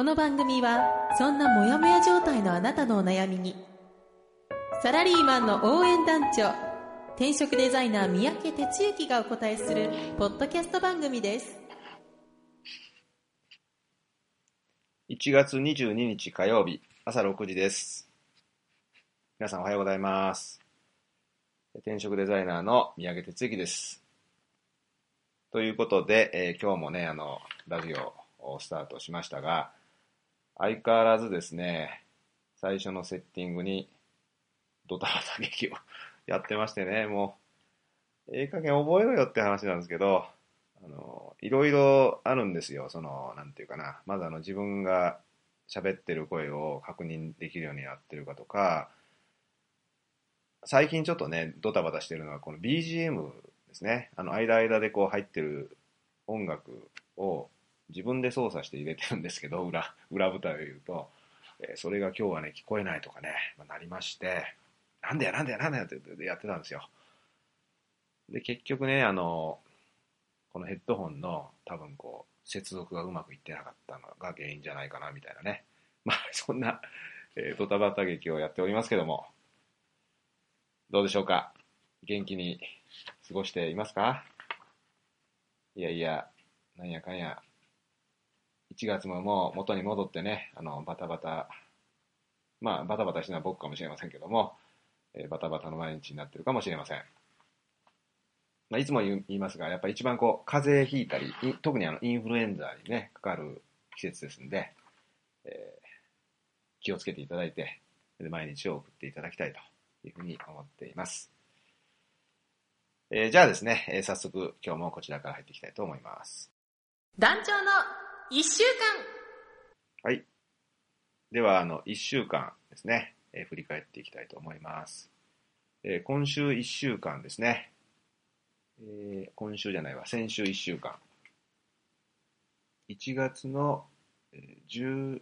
この番組はそんなモヤモヤ状態のあなたのお悩みにサラリーマンの応援団長転職デザイナー三宅哲之がお答えするポッドキャスト番組です1月22日火曜日朝6時です。皆さんおはようございます。転職デザイナーの三宅哲之です。ということで、えー今日もね、あの、ラジオをスタートしましたが、相変わらずですね、最初のセッティングにドタバタ劇をやってましてね、もう、ええ加減覚えろよって話なんですけど、あの、いろいろあるんですよ。その、なんていうかな。まずあの、自分が喋ってる声を確認できるようになってるかとか、最近ちょっとね、ドタバタしてるのはこの BGM ですね。あの、間間でこう入ってる音楽を自分で操作して入れてるんですけど、裏、裏舞台を言うと、えーそれが今日はね、聞こえないとかね、まあなりまして、なんだよなんだよなんだよってやってたんですよ。で、結局ね、あの、このヘッドホンの多分こう、接続がうまくいってなかったのが原因じゃないかな、みたいなね。まあ、そんな、えードタバタ劇をやっておりますけども、どうでしょうか？元気に過ごしていますか？いやいや、なんやかんや、1月ももう元に戻ってね、あの、バタバタ、まあ、バタバタしてるのは僕かもしれませんけども、えーバタバタの毎日になってるかもしれません。まあ、いつも言いますが、やっぱり一番こう、風邪ひいたり、特にあのインフルエンザにね、かかる季節ですんで、えー気をつけていただいて、毎日を送っていただきたいというふうに思っています。えーじゃあですね、えー早速今日もこちらから入っていきたいと思います。団長の1週間はい。では、あの、1週間ですね、えー振り返っていきたいと思います。えー今週1週間ですね、えー今週じゃないわ、先週1週間。1月の、えー10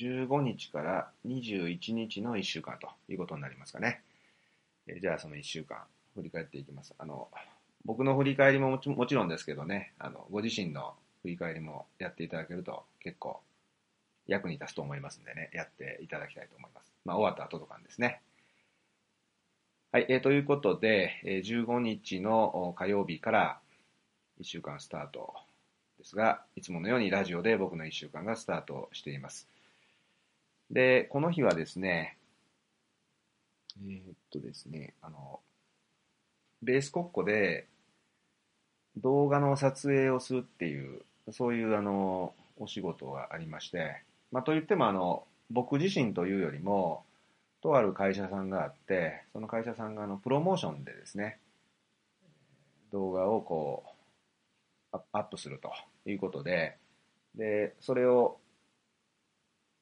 15日から21日の1週間ということになりますかね。えーじゃあ、その1週間、振り返っていきます。あの、僕の振り返りももちもちろんですけどね、あの、ご自身の振り返りもやっていただけると結構役に立つと思いますんでね、やっていただきたいと思います。まあ、終わった後とかにですね。はい、えーということで、えー15日の火曜日から1週間スタートですが、いつものようにラジオで僕の1週間がスタートしています。で、この日はですね、えーっとですね、あの、ベース国庫で動画の撮影をするっていう、そういうあの、お仕事がありまして、まあ、といってもあの、僕自身というよりも、とある会社さんがあって、その会社さんがあの、プロモーションでですね、動画をこう、アップするということで、で、それを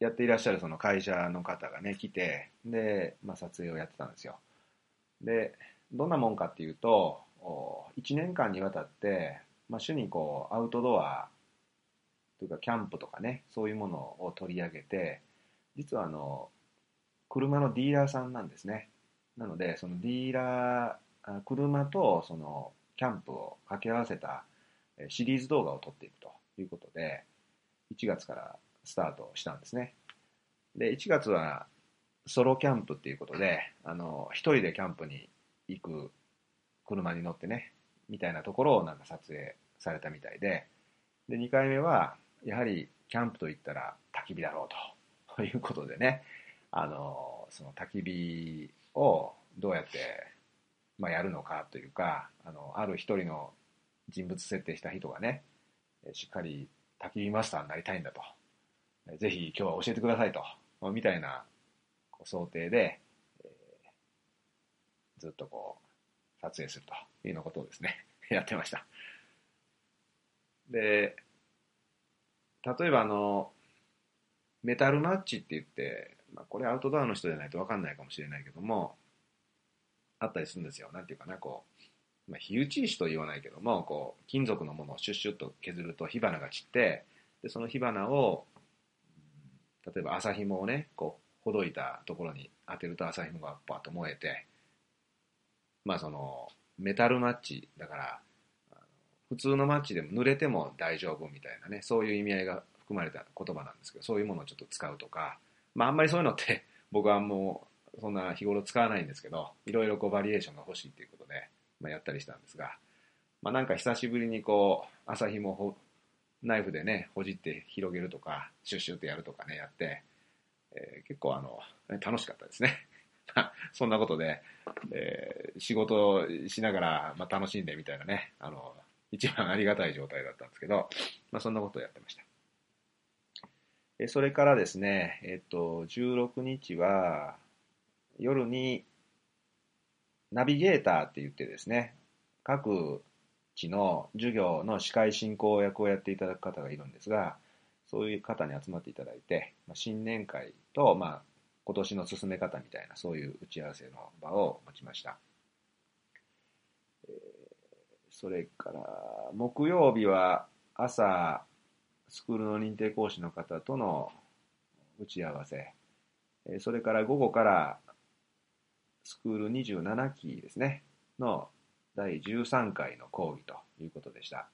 やっていらっしゃるその会社の方がね、来て、で、まあ、撮影をやってたんですよ。で、どんなもんかっていうと、1年間にわたって、まあ、主にこう、アウトドアというか、キャンプとかね、そういうものを取り上げて、実はあの、車のディーラーさんなんですね。なので、そのディーラー、車とそのキャンプを掛け合わせたシリーズ動画を撮っていくということで、1月からスタートしたんですね。で、1月はソロキャンプっていうことで、あの、一人でキャンプに行く車に乗ってね、みたいなところをなんか撮影されたみたいで、で、2回目は、やはりキャンプといったら焚き火だろうとと いうことでね、あの、その焚き火をどうやって、まあ、やるのかというか、あの、ある一人の人物設定した人がね、しっかり焚き火マスターになりたいんだと。ぜひ今日は教えてくださいと。みたいな想定で、えずっとこう、撮影するというようなことをですね、やってました。で、例えばあの、メタルマッチって言って、まあ、これアウトドアの人じゃないと分かんないかもしれないけども、あったりするんですよ。なんていうかな、こう、まあ、火打ち石と言わないけども、こう、金属のものをシュッシュッと削ると火花が散って、で、その火花を、例えば朝紐をね、こう、ほどいたところに当てると朝紐がバッと燃えて、まあその、メタルマッチだから、普通のマッチでも濡れても大丈夫みたいなね、そういう意味合いが含まれた言葉なんですけど、そういうものをちょっと使うとか、まああんまりそういうのって 僕はもうそんな日頃使わないんですけど、いろいろこうバリエーションが欲しいっていうことで、まあ、やったりしたんですが、まあなんか久しぶりにこう、朝日もほナイフでね、ほじって広げるとか、シュッシュってやるとかね、やって、えー結構あの、楽しかったですね。そんなことで、えー仕事をしながら、まあ、楽しんでみたいなね、あの、一番ありがたい状態だったんですけど、まあそんなことをやってました。えそれからですね、えっと、16日は、夜に、ナビゲーターって言ってですね、各地の授業の司会進行役をやっていただく方がいるんですが、そういう方に集まっていただいて、ま、新年会と、まあ、今年の進め方みたいな、そういう打ち合わせの場を持ちました。えーそれから、木曜日は朝、スクールの認定講師の方との打ち合わせ、えーそれから午後から、スクール27期ですね、の第13回の講義ということでした。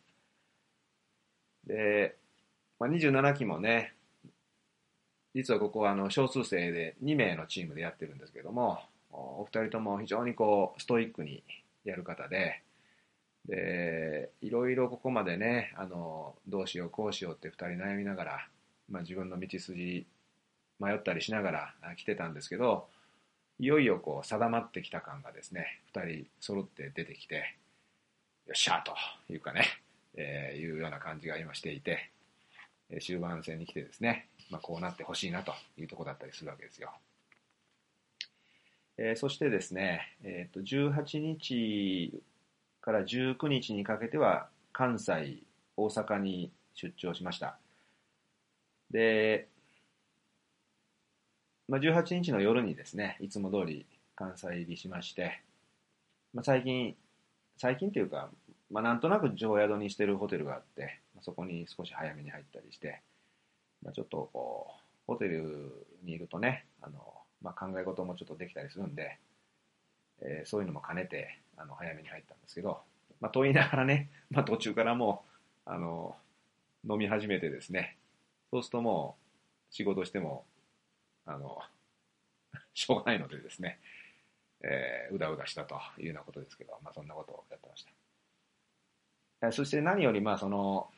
で、まあ、27期もね、実はここはあの少数生で2名のチームでやってるんですけども、お二人とも非常にこうストイックにやる方で、で、いろいろここまでね、あの、どうしようこうしようって二人悩みながら、まあ自分の道筋迷ったりしながら来てたんですけど、いよいよこう定まってきた感がですね、二人揃って出てきて、よっしゃーというかね、えーいうような感じが今していて、終盤戦に来てですね、まあ、こうなってほしいなというところだったりするわけですよ。えーそしてですね、えーと18日から19日にかけては関西、大阪に出張しました。で、まあ、18日の夜にですね、いつも通り関西入りしまして、まあ、最近、最近というか、まあ、なんとなく常宿にしてるホテルがあって、そこに少し早めに入ったりして、まあ、ちょっとこう、ホテルにいるとね、あの、まあ、考え事もちょっとできたりするんで、えーそういうのも兼ねて、あの、早めに入ったんですけど、まあ、と言いながらね、まあ、途中からもう、あの、飲み始めてですね、そうするともう、仕事しても、あの、しょうがないのでですね、えーうだうだしたというようなことですけど、まあ、そんなことをやってました。そして何より、まあ、その、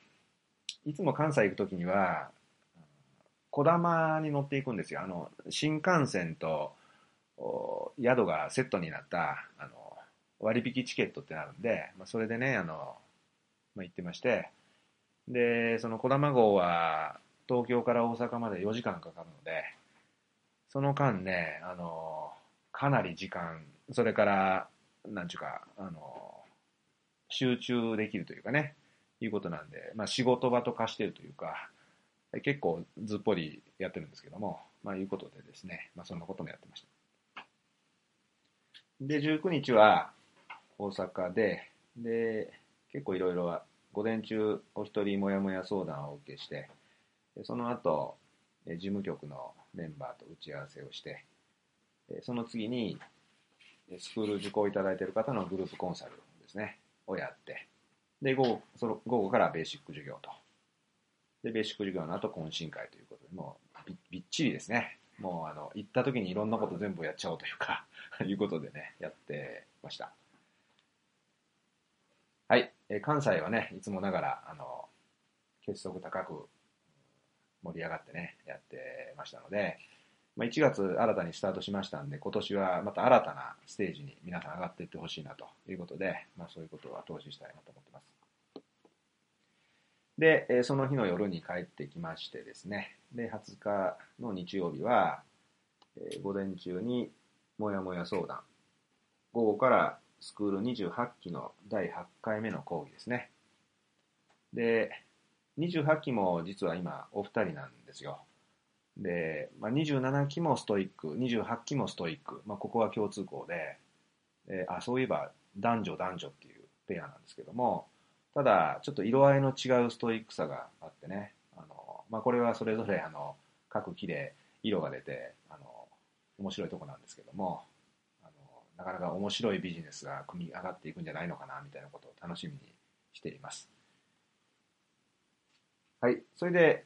いつも関西行くときには、こだまに乗っていくんですよ。あの、新幹線と宿がセットになった、あの、割引チケットってなるんで、まあ、それでね、あの、まあ、行ってまして、で、そのこだま号は東京から大阪まで4時間かかるので、その間ね、あの、かなり時間、それから、なんちゅうか、あの、集中できるというかね、いうことなんで、まあ仕事場と化してるというか、結構ずっぽりやってるんですけども、まあいうことでですね、まあそんなこともやってました。で、19日は大阪で、で、結構いろいろ午前中お一人もやもや相談をお受けして、その後、え事務局のメンバーと打ち合わせをして、えその次に、スクール受講いただいている方のグループコンサルですね、をやって、で、午後、その午後からベーシック授業と。で、ベーシック授業の後懇親会ということで、もうびっちりですね。もうあの、行った時にいろんなこと全部やっちゃおうというか、いうことでね、やってました。はい。えー関西はね、いつもながら、あの、結束高く盛り上がってね、やってましたので、まあ、1月新たにスタートしましたんで、今年はまた新たなステージに皆さん上がっていってほしいなということで、まあ、そういうことは投資したいなと思ってます。で、えその日の夜に帰ってきましてですね、で、20日の日曜日は、え午前中にもやもや相談、午後からスクール28期の第8回目の講義ですね。で、28期も実は今お二人なんですよ。で、まあ、27期もストイック、28期もストイック、まあ、ここは共通項で、え、あ、そういえば男女男女っていうペアなんですけども、ただ、ちょっと色合いの違うストイックさがあってね、あのまあ、これはそれぞれあの各木で色が出て、あの面白いとこなんですけども、あのなかなか面白いビジネスが組み上がっていくんじゃないのかなみたいなことを楽しみにしています。はい、それで、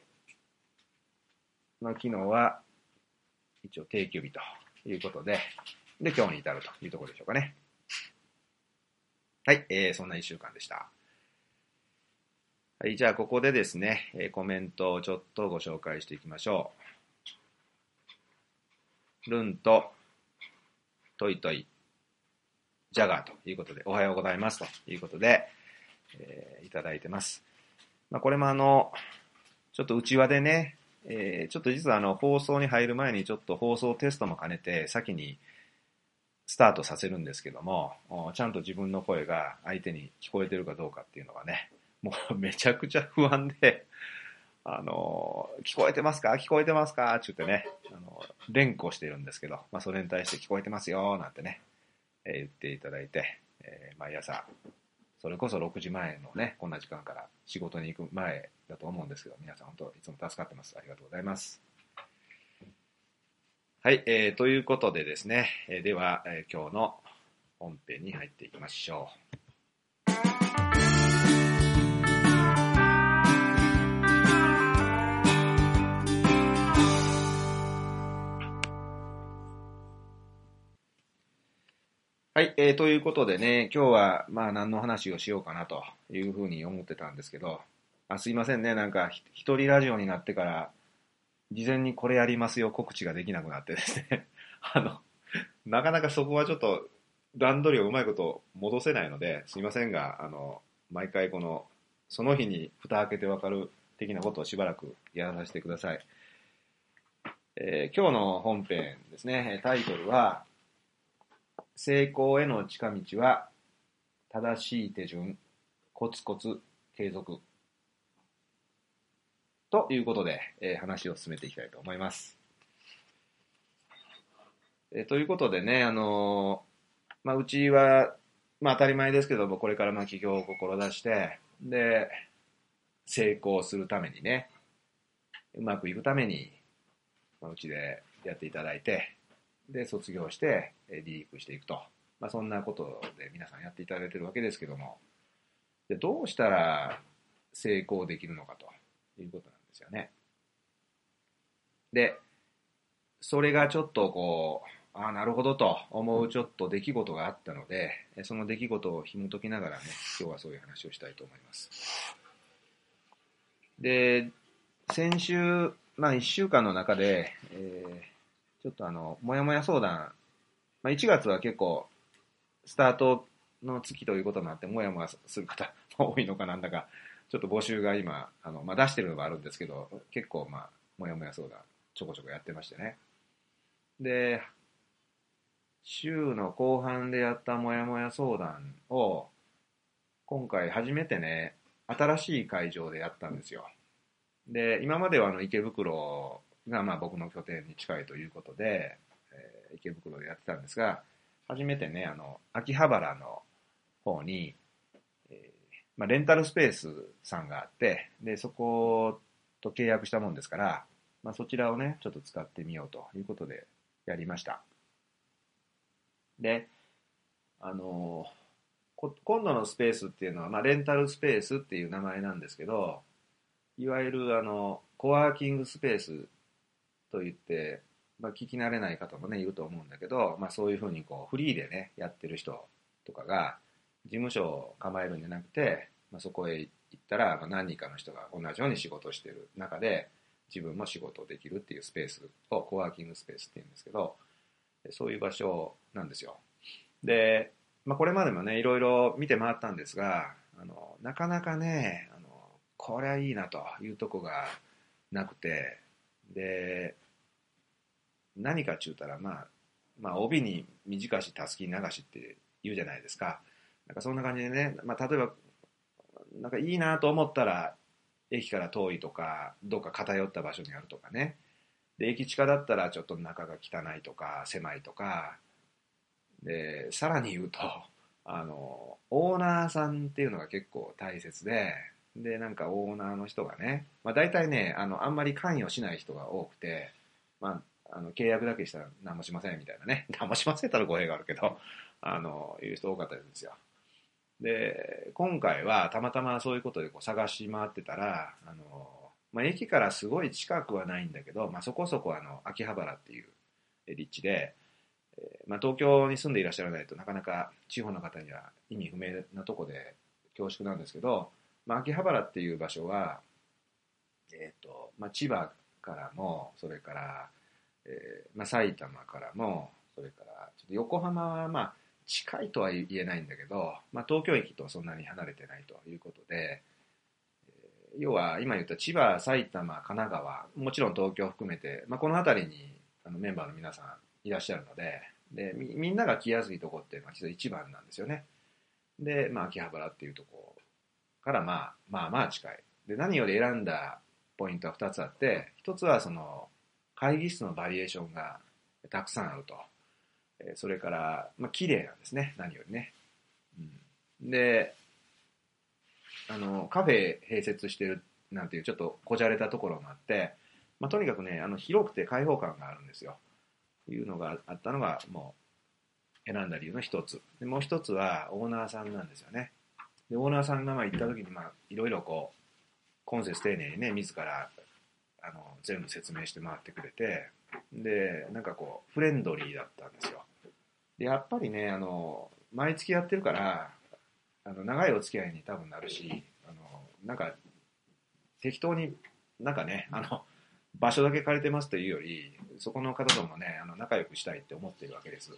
まあ、昨日は一応定休日ということで、で、今日に至るというところでしょうかね。はい、えー、そんな一週間でした。はい、じゃあここでですね、コメントをちょっとご紹介していきましょう。ルンと、トイトイ、ジャガーということで、おはようございますということで、えー、いただいてます。まあ、これもあの、ちょっと内輪でね、えー、ちょっと実はあの放送に入る前にちょっと放送テストも兼ねて先にスタートさせるんですけども、ちゃんと自分の声が相手に聞こえてるかどうかっていうのがね、もうめちゃくちゃ不安で、あの、聞こえてますか？聞こえてますか？って言ってね、あの、連呼してるんですけど、まあそれに対して聞こえてますよ、なんてね、えー、言っていただいて、えー、毎朝それこそ6時前のね、こんな時間から仕事に行く前だと思うんですけど、皆さん本当いつも助かってます。ありがとうございます。はい、えー、ということでですね、え、では、え、今日の本編に入っていきましょう。はい、えー、ということでね、今日はまあ何の話をしようかなというふうに思ってたんですけど、あすいませんね、なんか一人ラジオになってから、事前にこれやりますよ告知ができなくなってですね、あの、なかなかそこはちょっと段取りをうまいこと戻せないので、すいませんが、あの、毎回この、その日に蓋開けてわかる的なことをしばらくやらさせてください。えー、今日の本編ですね、タイトルは、成功への近道は、正しい手順、コツコツ継続。ということで、えー、話を進めていきたいと思います。えー、ということでね、あのー、まあ、うちは、まあ、当たり前ですけども、これからまあ起業を志して、で、成功するためにね、うまくいくために、まあ、うちでやっていただいて、で、卒業して、リリークしていくと。まあ、そんなことで皆さんやっていただいてるわけですけども、でどうしたら成功できるのかということなんですよね。で、それがちょっとこう、ああ、なるほどと思うちょっと出来事があったので、その出来事を紐解きながらね、今日はそういう話をしたいと思います。で、先週、まあ1週間の中で、えー、ちょっとあの、もやもや相談、まあ、1月は結構、スタートの月ということになって、もやもやする方多いのかなんだか、ちょっと募集が今、あの、まあ、出してるのがあるんですけど、結構、まあ、もやもや相談、ちょこちょこやってましてね。で、週の後半でやったもやもや相談を、今回初めてね、新しい会場でやったんですよ。で、今まではあの池袋がまあ僕の拠点に近いということで、えー、池袋でやってたんですが、初めてね、あの、秋葉原の方に、えー、まあ、レンタルスペースさんがあって、で、そこと契約したもんですから、まあ、そちらをね、ちょっと使ってみようということでやりました。で、あの今度のスペースっていうのは、まあ、レンタルスペースっていう名前なんですけど、いわゆるあの、コワーキングスペースと言って、まあ、聞き慣れない方もね、いると思うんだけど、まあ、そういうふうにこう、フリーでね、やってる人とかが、事務所を構えるんじゃなくて、まあ、そこへ行ったら、まあ、何人かの人が同じように仕事してる中で、自分も仕事できるっていうスペースをコワーキングスペースって言うんですけど、そういう場所なんですよ。で、まあ、これまでもね、いろいろ見て回ったんですが、あの、なかなかね、あの、これはいいなというとこがなくて、で、何かちゅうたら、まあ、まあ、帯に短したすき流しって言うじゃないですか。なんかそんな感じでね、まあ、例えば、なんかいいなと思ったら、駅から遠いとか、どっか偏った場所にあるとかね。で、駅地下だったらちょっと中が汚いとか、狭いとか、で、さらに言うと、あの、オーナーさんっていうのが結構大切で、で、なんかオーナーの人がね、まあ大体ね、あの、あんまり関与しない人が多くて、まあ、あの、契約だけしたら何もしませんみたいなね。何もしませんったら語弊があるけど、あの、いう人多かったんですよ。で、今回はたまたまそういうことでこう探し回ってたら、あの、まあ、駅からすごい近くはないんだけど、まあ、そこそこあの、秋葉原っていう立地で、まあ、東京に住んでいらっしゃらないとなかなか地方の方には意味不明なとこで恐縮なんですけど、まあ、秋葉原っていう場所は、え、ー、と、まあ、千葉からも、それから、えー、まあ、埼玉からも、それから、ちょっと横浜は、まあ、近いとは言えないんだけど、まあ、東京駅とそんなに離れてないということで、要は今言った千葉、埼玉、神奈川、もちろん東京含めて、まあ、この辺りにあのメンバーの皆さんいらっしゃるので、でみみんなが来やすいとこっていうのは一番なんですよね。で、まあ、秋葉原っていうとこからまあまあまあ近い。で、何より選んだポイントは2つあって、1つはその会議室のバリエーションがたくさんあると。それから、まあ、綺麗なんですね、何よりね。うん、で、あの、カフェ併設してるなんていうちょっとこじゃれたところがあって、まあ、とにかくね、あの、広くて開放感があるんですよ。いうのがあったのが、もう、選んだ理由の一つ。で、もう一つは、オーナーさんなんですよね。で、オーナーさんがまあ行った時に、まあ、いろいろこう、今節丁寧にね、自ら、あの、全部説明して回ってくれて、で、なんかこう、フレンドリーだったんですよ。で、やっぱりね、あの、毎月やってるから、あの、長いお付き合いに多分なるし、あの、なんか、適当になんかね、あの、場所だけ借りてますというより、そこの方ともね、あの、仲良くしたいって思ってるわけです。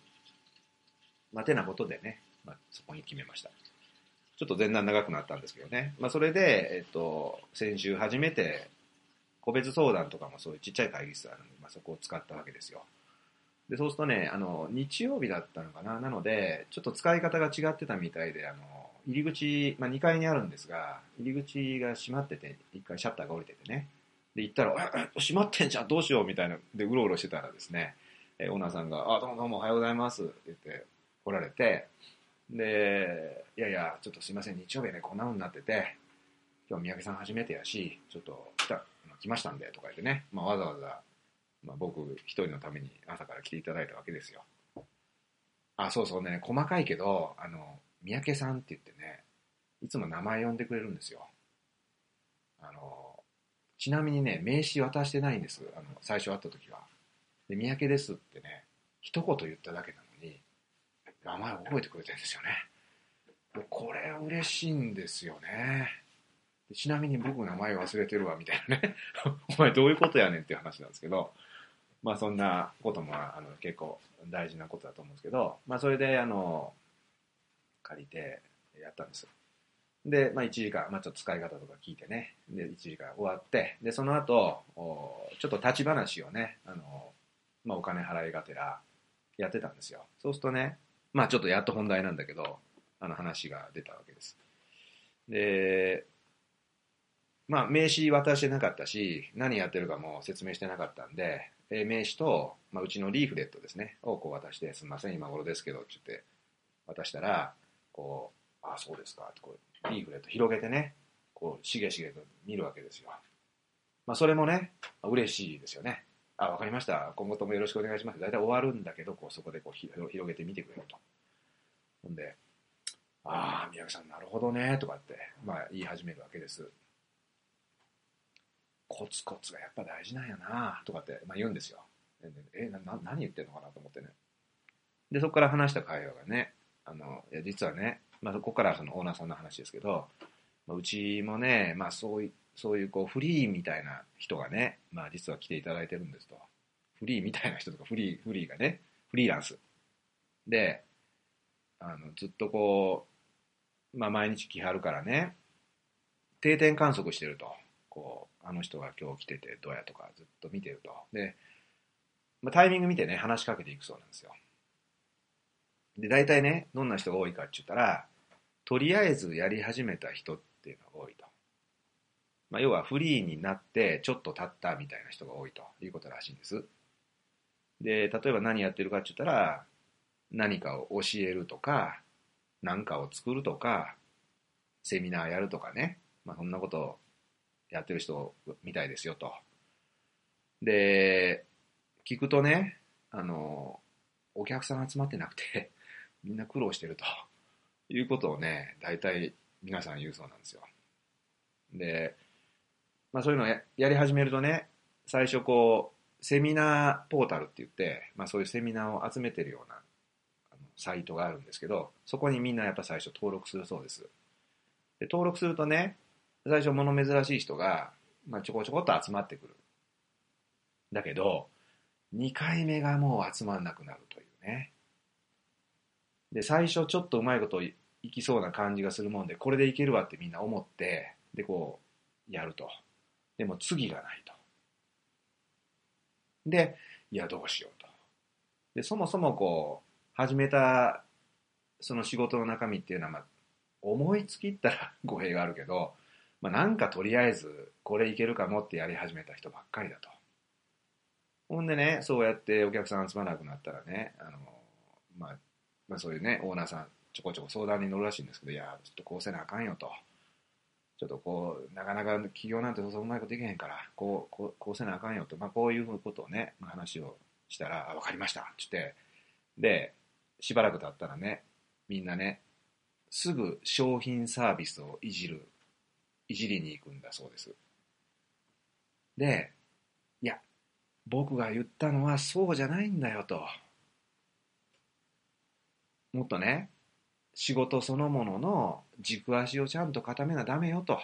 まあ、てなことでね、まあ、そこに決めました。ちょっと前段長くなったんですけどね。まあ、それで、えっと、先週初めて、個別相談とかもそういうちっちゃい会議室あるんで、まあ、そこを使ったわけですよ。で、そうするとね、あの、日曜日だったのかな。なので、ちょっと使い方が違ってたみたいで、あの、入り口、まあ、2階にあるんですが、入り口が閉まってて、1回シャッターが降りててね。で、行ったら、閉まってんじゃん、どうしようみたいな、で、うろうろしてたらですね、えオーナーさんが、あ、どうもどうもおはようございますって言って来られて、で、いやいや、ちょっとすいません、日曜日ね、こんな風になってて、今日三宅さん初めてやし、ちょっと来た、来ましたんで、とか言ってね、まあ、わざわざ、まあ、僕一人のために朝から来ていただいたわけですよ。あ、そうそうね、細かいけど、あの、三宅さんって言ってね、いつも名前呼んでくれるんですよ。あの、ちなみにね、名刺渡してないんです。あの、最初会った時は。で、三宅ですってね、一言言っただけなの、名前覚えてくれてるんですよね。これ嬉しいんですよね。ちなみに僕名前忘れてるわ、みたいなね。お前どういうことやねんっていう話なんですけど、まあそんなこともあの結構大事なことだと思うんですけど、まあそれであの、借りてやったんです。で、まあ1時間、まあちょっと使い方とか聞いてね、で1時間終わって、でその後、ちょっと立ち話をね、あの、まあお金払いがてらやってたんですよ。そうするとね、まあちょっとやっと本題なんだけど、あの話が出たわけです。で、まあ名刺渡してなかったし、何やってるかも説明してなかったんで、え名刺と、まあ、うちのリーフレットですね、をこう渡して、すみません、今頃ですけど、って言って渡したら、こう、ああ、そうですか、ってこう、リーフレット広げてね、こう、しげしげと見るわけですよ。まあ、それもね、嬉しいですよね。あ、わかりました。今後ともよろしくお願いします。大体終わるんだけど、こう、そこでこう広げてみてくれると。ほんで、ああ、宮城さん、なるほどね、とかって、まあ、言い始めるわけです。コツコツがやっぱ大事なんやな、とかって、まあ、言うんですよ。え、な、な何言ってんのかなと思ってね。で、そこから話した会話がね、あの、いや、実はね、まあ、ここからそのオーナーさんの話ですけど、まあ、うちもね、まあ、そういう、そういうこうフリーみたいな人がね、まあ、実は来ていただいてるんですと。フリーみたいな人とか、フリー、フリーがね、フリーランス。で、あの、ずっとこう、まあ、毎日来はるからね、定点観測してると。こう、あの人が今日来ててどうやとかずっと見てると。で、まあ、タイミング見てね、話しかけていくそうなんですよ。で、大体ね、どんな人が多いかって言ったら、とりあえずやり始めた人っていうのが多いと。まあ、要はフリーになってちょっと経ったみたいな人が多いということらしいんです。で、例えば何やってるかって言ったら、何かを教えるとか、何かを作るとか、セミナーやるとかね、まあ、そんなことをやってる人みたいですよと。で、聞くとね、あの、お客さん集まってなくて、みんな苦労してるということをね、大体皆さん言うそうなんですよ。で、まあそういうのをやり始めるとね、最初こう、セミナーポータルって言って、まあそういうセミナーを集めてるようなあのサイトがあるんですけど、そこにみんなやっぱ最初登録するそうです。で登録するとね、最初物珍しい人が、まあ、ちょこちょこっと集まってくる。だけど、2回目がもう集まんなくなるというね。で、最初ちょっとうまいこといきそうな感じがするもんで、これでいけるわってみんな思って、で、こう、やると。でも次がないと。で、いや、どうしようと。で、そもそもこう、始めた、その仕事の中身っていうのは、まあ、思いつきったら 語弊があるけど、まあ、なんかとりあえず、これいけるかもってやり始めた人ばっかりだと。ほんでね、そうやってお客さん集まらなくなったらね、あの、まあ、まあ、そういうね、オーナーさん、ちょこちょこ相談に乗るらしいんですけど、いや、ちょっとこうせなあかんよと。ちょっとこう、なかなか企業なんてそううまいことできへんから、こう、こうこうせなあかんよと、まあ、こういうことをね、話をしたら、あ、わかりましたって言って、で、しばらく経ったらね、みんなね、すぐ商品サービスをいじる、いじりに行くんだそうです。で、いや、僕が言ったのはそうじゃないんだよと。もっとね、仕事そのものの軸足をちゃんと固めなダメよと。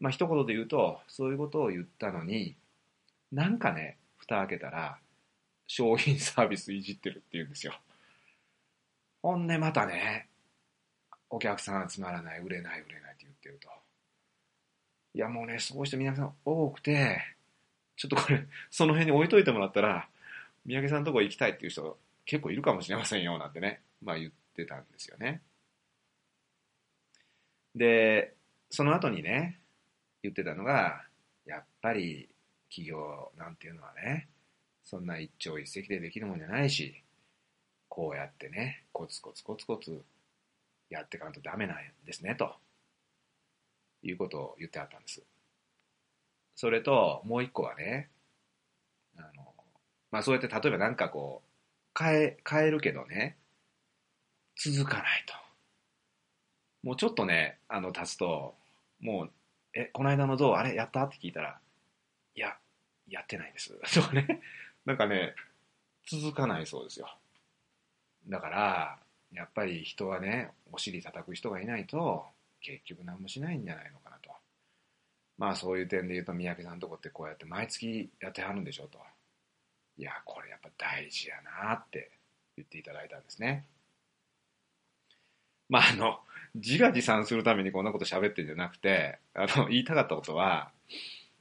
まあ一言で言うと、そういうことを言ったのに、なんかね、蓋開けたら、商品サービスいじってるって言うんですよ。ほんでまたね、お客さん集まらない、売れない、売れないって言ってると。いやもうね、そういう人皆さん多くて、ちょっとこれ、その辺に置いといてもらったら、三宅さんのとこ行きたいっていう人結構いるかもしれませんよ、なんてね、まあ言ってたんですよね。で、その後にね、言ってたのが、やっぱり企業なんていうのはね、そんな一朝一夕でできるもんじゃないし、こうやってね、コツコツコツコツやっていかんとダメなんですね、ということを言ってあったんです。それと、もう一個はね、あの、まあそうやって例えばなんかこう、変え、変えるけどね、続かないと。もうちょっとね、あの、経つと、もう、え、この間のどうあれやった？って聞いたら、いや、やってないです。とかね、なんかね、続かないそうですよ。だから、やっぱり人はね、お尻叩く人がいないと、結局何もしないんじゃないのかなと。まあそういう点で言うと、三宅さんのとこってこうやって毎月やってはるんでしょうと。いや、これやっぱ大事やなって言っていただいたんですね。まああの、自画自賛するためにこんなこと喋ってるんじゃなくて、あの、言いたかったことは、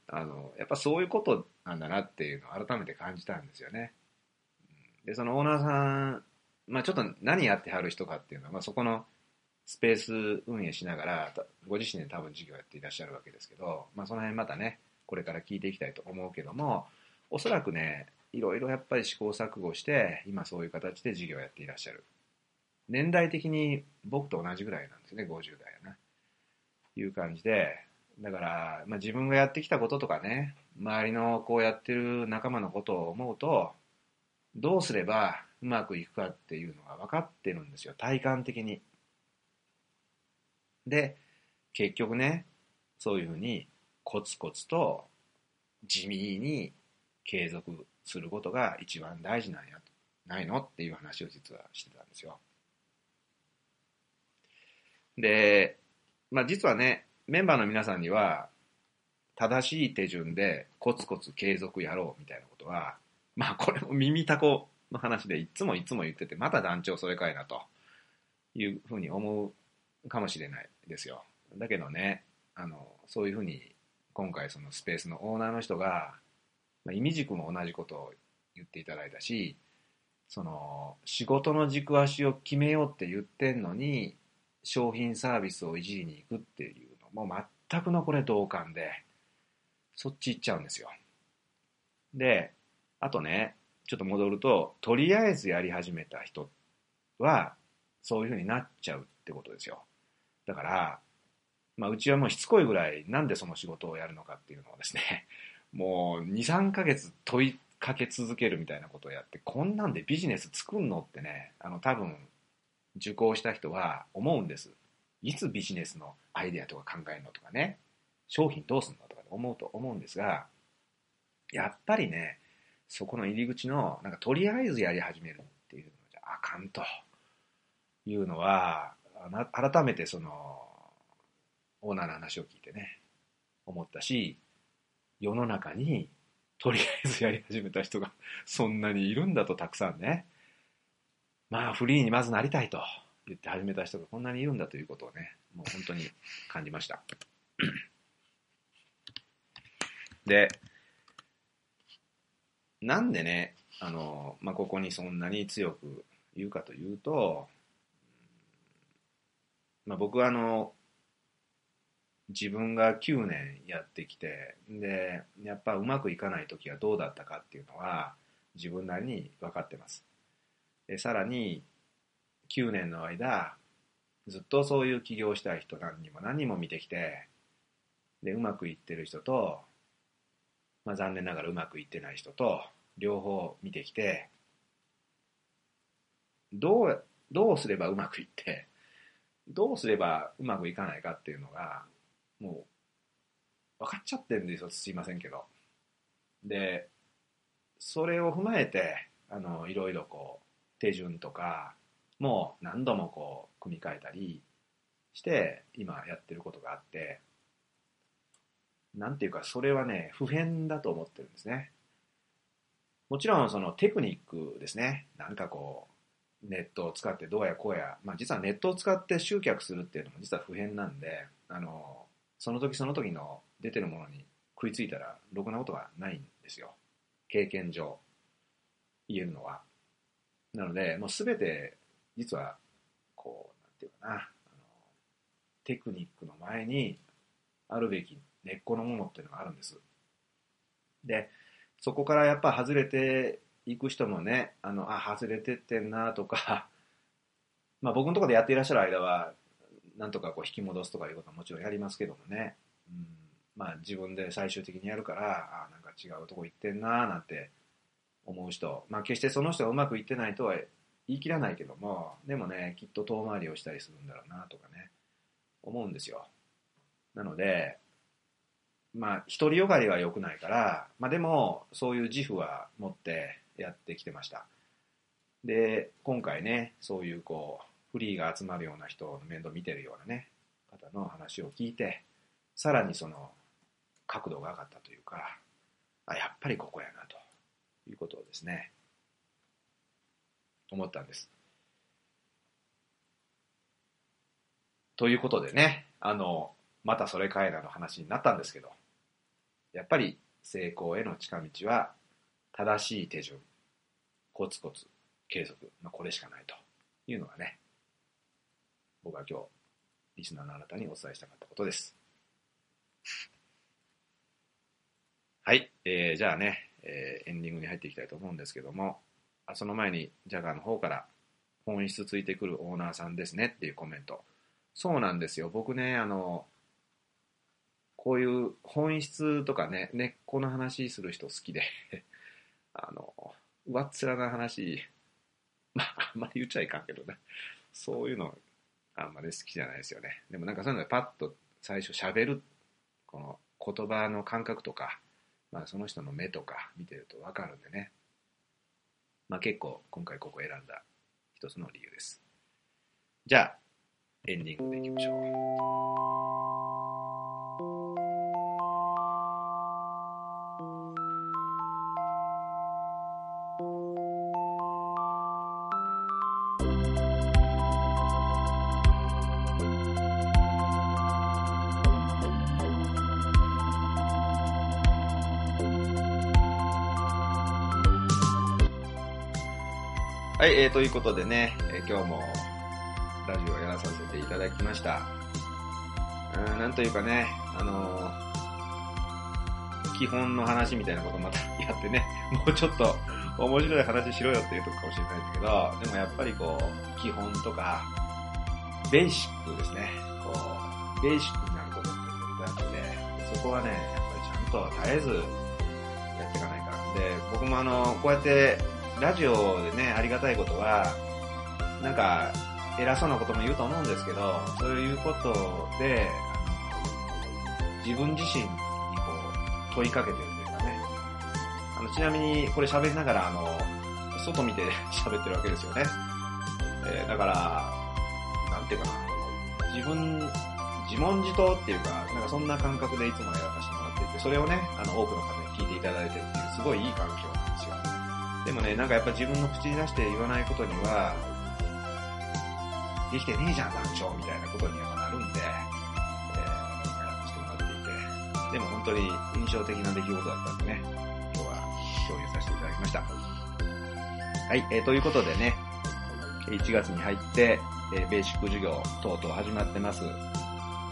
あの、やっぱそういうことなんだなっていうのを改めて感じたんですよね。で、そのオーナーさんまあ、ちょっと何やってはる人かっていうのは、まあ、そこのスペース運営しながら、ご自身で多分事業やっていらっしゃるわけですけど、まあ、その辺またね、これから聞いていきたいと思うけども、おそらくね、いろいろやっぱり試行錯誤して、今そういう形で事業をやっていらっしゃる。年代的に僕と同じぐらいなんですね、50代やな。いう感じで、だから、まあ、自分がやってきたこととかね、周りのこうやってる仲間のことを思うと、どうすればうまくいくかっていうのが分かってるんですよ体感的に。で結局ねそういうふうにコツコツと地味に継続することが一番大事なんやないのっていう話を実はしてたんですよ。で、まあ実はね、メンバーの皆さんには、正しい手順でコツコツ継続やろうみたいなことは、まあこれも耳たこの話でいつもいつも言ってて、また団長それかいなというふうに思うかもしれないですよ。だけどね、あの、そういうふうに今回そのスペースのオーナーの人が、まあ、意味軸も同じことを言っていただいたし、その仕事の軸足を決めようって言ってんのに商品サービスをいじりに行くっていうのも全くのこれ同感で、そっち行っちゃうんですよ。で、あとね、ちょっと戻ると、とりあえずやり始めた人は、そういうふうになっちゃうってことですよ。だから、まあ、うちはもうしつこいぐらい、なんでその仕事をやるのかっていうのをですね、もう2、3ヶ月問いかけ続けるみたいなことをやって、こんなんでビジネス作んのってね、あの、多分、受講した人は思うんです。いつビジネスのアイデアとか考えるのとかね、商品どうすんのとか思うと思うんですが、やっぱりね、そこの入り口の、なんかとりあえずやり始めるっていうのじゃあかんというのは、改めてその、オーナーの話を聞いてね、思ったし、世の中にとりあえずやり始めた人がそんなにいるんだとたくさんね。まあフリーにまずなりたいと言って始めた人がこんなにいるんだということをね、もう本当に感じました。で、なんでね、あの、まあ、ここにそんなに強く言うかというと、まあ、僕はあの、自分が9年やってきて、で、やっぱうまくいかない時はどうだったかっていうのは、自分なりに分かってます。で、さらに、9年の間、ずっとそういう起業したい人何人も何人も見てきて、で、うまくいってる人と、まあ残念ながらうまくいってない人と、両方見てきて、どう、どうすればうまくいって、どうすればうまくいかないかっていうのが、もう、分かっちゃってるんですよ。すいませんけど。で、それを踏まえて、あの、いろいろこう、手順とか、も何度もこう、組み替えたりして、今やってることがあって、なんていうか、それはね、普遍だと思ってるんですね。もちろん、そのテクニックですね。なんかこう、ネットを使ってどうやこうや、まあ実はネットを使って集客するっていうのも実は普遍なんで、あの、その時その時の出てるものに食いついたらろくなことがないんですよ。経験上言えるのは。なので、もうすべて実はこう、なんていうかな、あのテクニックの前にあるべき根っこのものっていうのがあるんです。で、そこからやっぱ外れていく人もね、あの、あ、外れてってんなとか、まあ僕のところでやっていらっしゃる間は、なんとかこう引き戻すとかいうことはもちろんやりますけどもね、うん、まあ自分で最終的にやるから、あなんか違うとこ行ってんななんて思う人、まあ決してその人がうまくいってないとは言い切らないけども、でもね、きっと遠回りをしたりするんだろうなとかね、思うんですよ。なので、まあ、独りよがりは良くないから、まあでも、そういう自負は持ってやってきてました。で、今回ね、そういうこう、フリーが集まるような人の面倒見てるようなね、方の話を聞いて、さらにその角度が上がったというか、あ、やっぱりここやなということをですね、思ったんです。ということでね、あの、またそれかいなの話になったんですけど、やっぱり成功への近道は正しい手順、コツコツ継続、まあ、これしかないというのがね、僕は今日、リスナーのあなたにお伝えしたかったことです。はい、えー、じゃあね、えー、エンディングに入っていきたいと思うんですけども、あその前に、ジャガーの方から、本質ついてくるオーナーさんですねっていうコメント。そうなんですよ。僕ね、あの、こういう本質とかね、根っこの話する人好きで あの、上っ面な話、まあ、あんまり言っちゃいかんけどね、そういうのあんまり好きじゃないですよね。でもなんかそういうのでパッと最初喋る、この言葉の感覚とか、まあその人の目とか見てるとわかるんでね。まあ結構今回ここ選んだ一つの理由です。じゃあ、エンディングでいきましょう。はい、えー、ということでね、えー、今日もラジオをやらさせていただきました。うん、なんというかね、あのー基本の話みたいなことまたやってね、もうちょっと面白い話しろよっていうとこかもしれないんだけど、でもやっぱりこう、基本とか、ベーシックですね。こう、ベーシックになることって絶対あって、そこはね、やっぱりちゃんと絶えずやっていかないから。で、僕もあの、こうやって、ラジオでね、ありがたいことは、なんか、偉そうなことも言うと思うんですけど、そういうことで、自分自身にこう、問いかけてるというかね。あの、ちなみに、これ喋りながら、あの、外見て 喋ってるわけですよね。えーだから、なんていうかな、自分、自問自答っていうか、なんかそんな感覚でいつもやらさせてもらっていて、それをね、あの、多くの方に聞いていただいてるっていう、すごいいい環境でもね、なんかやっぱ自分の口に出して言わないことには、できてねえじゃん、団長みたいなことにはなるんで、えー、やらせてもらっていて、でも本当に印象的な出来事だったんでね、今日は共有させていただきました。はい、えー、ということでね、1月に入って、えーベーシック授業等々始まってます。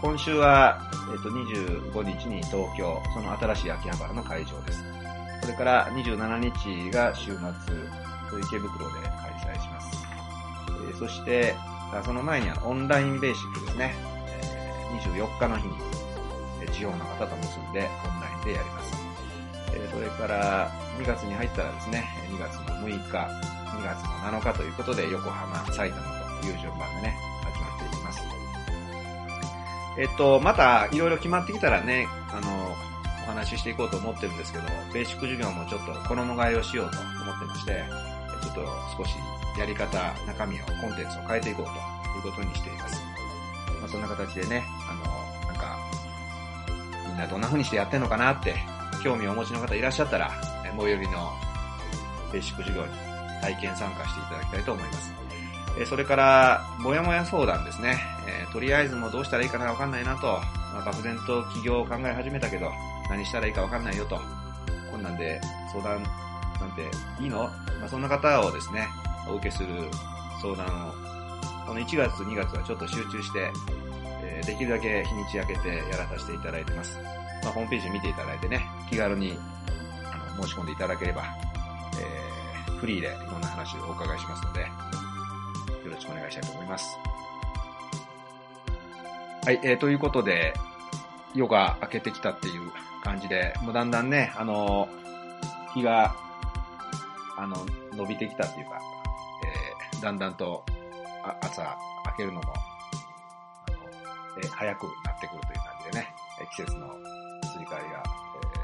今週は、えっ、と、25日に東京、その新しい秋葉原の会場です。それから27日が週末、池袋で開催します。えーそして、その前にあのオンラインベーシックですね。え24日の日に、え地方の方と結んでオンラインでやります。えそれから2月に入ったらですね、2月の6日、2月の7日ということで横浜、埼玉という順番でね、始まっていきます。えっと、またいろいろ決まってきたらね、あの、お話ししていこうと思ってるんですけど、ベーシック授業もちょっと衣替えをしようと思ってまして、ちょっと少しやり方、中身を、コンテンツを変えていこうということにしています。まあ、そんな形でね、あの、なんか、みんなどんな風にしてやってんのかなって、興味をお持ちの方いらっしゃったら、え最寄りのベーシック授業に体験参加していただきたいと思います。えそれから、もやもや相談ですね。えーとりあえずもうどうしたらいいかなわかんないなと、まあ、漠然と起業を考え始めたけど、何したらいいかわかんないよと、こんなんで相談なんていいの？まあ、そんな方をですね、お受けする相談を、この1月、2月はちょっと集中して、えーできるだけ日にち空けてやらさせていただいてます。まあ、ホームページ見ていただいてね、気軽にあの申し込んでいただければ、えーフリーでいろんな話をお伺いしますので、よろしくお願いしたいと思います。はい、えーということで、夜が明けてきたっていう感じで、もうだんだんね、あの日が、あの、伸びてきたっていうか、えーだんだんとあ朝明けるのも、あのえー早くなってくるという感じでね、季節の移り変わりが、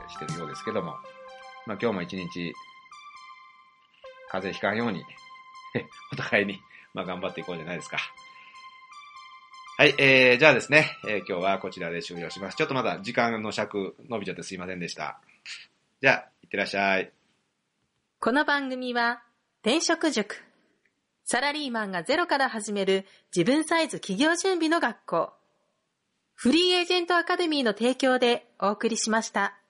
えーしてるようですけども、まあ今日も一日、風邪ひかんように、お互いに、まあ頑張っていこうじゃないですか。はい、えー、じゃあですね、えー今日はこちらで終了します。ちょっとまだ時間の尺伸びちゃってすいませんでした。じゃあ、いってらっしゃい。この番組は、転職塾。サラリーマンがゼロから始める自分サイズ企業準備の学校。フリーエージェントアカデミーの提供でお送りしました。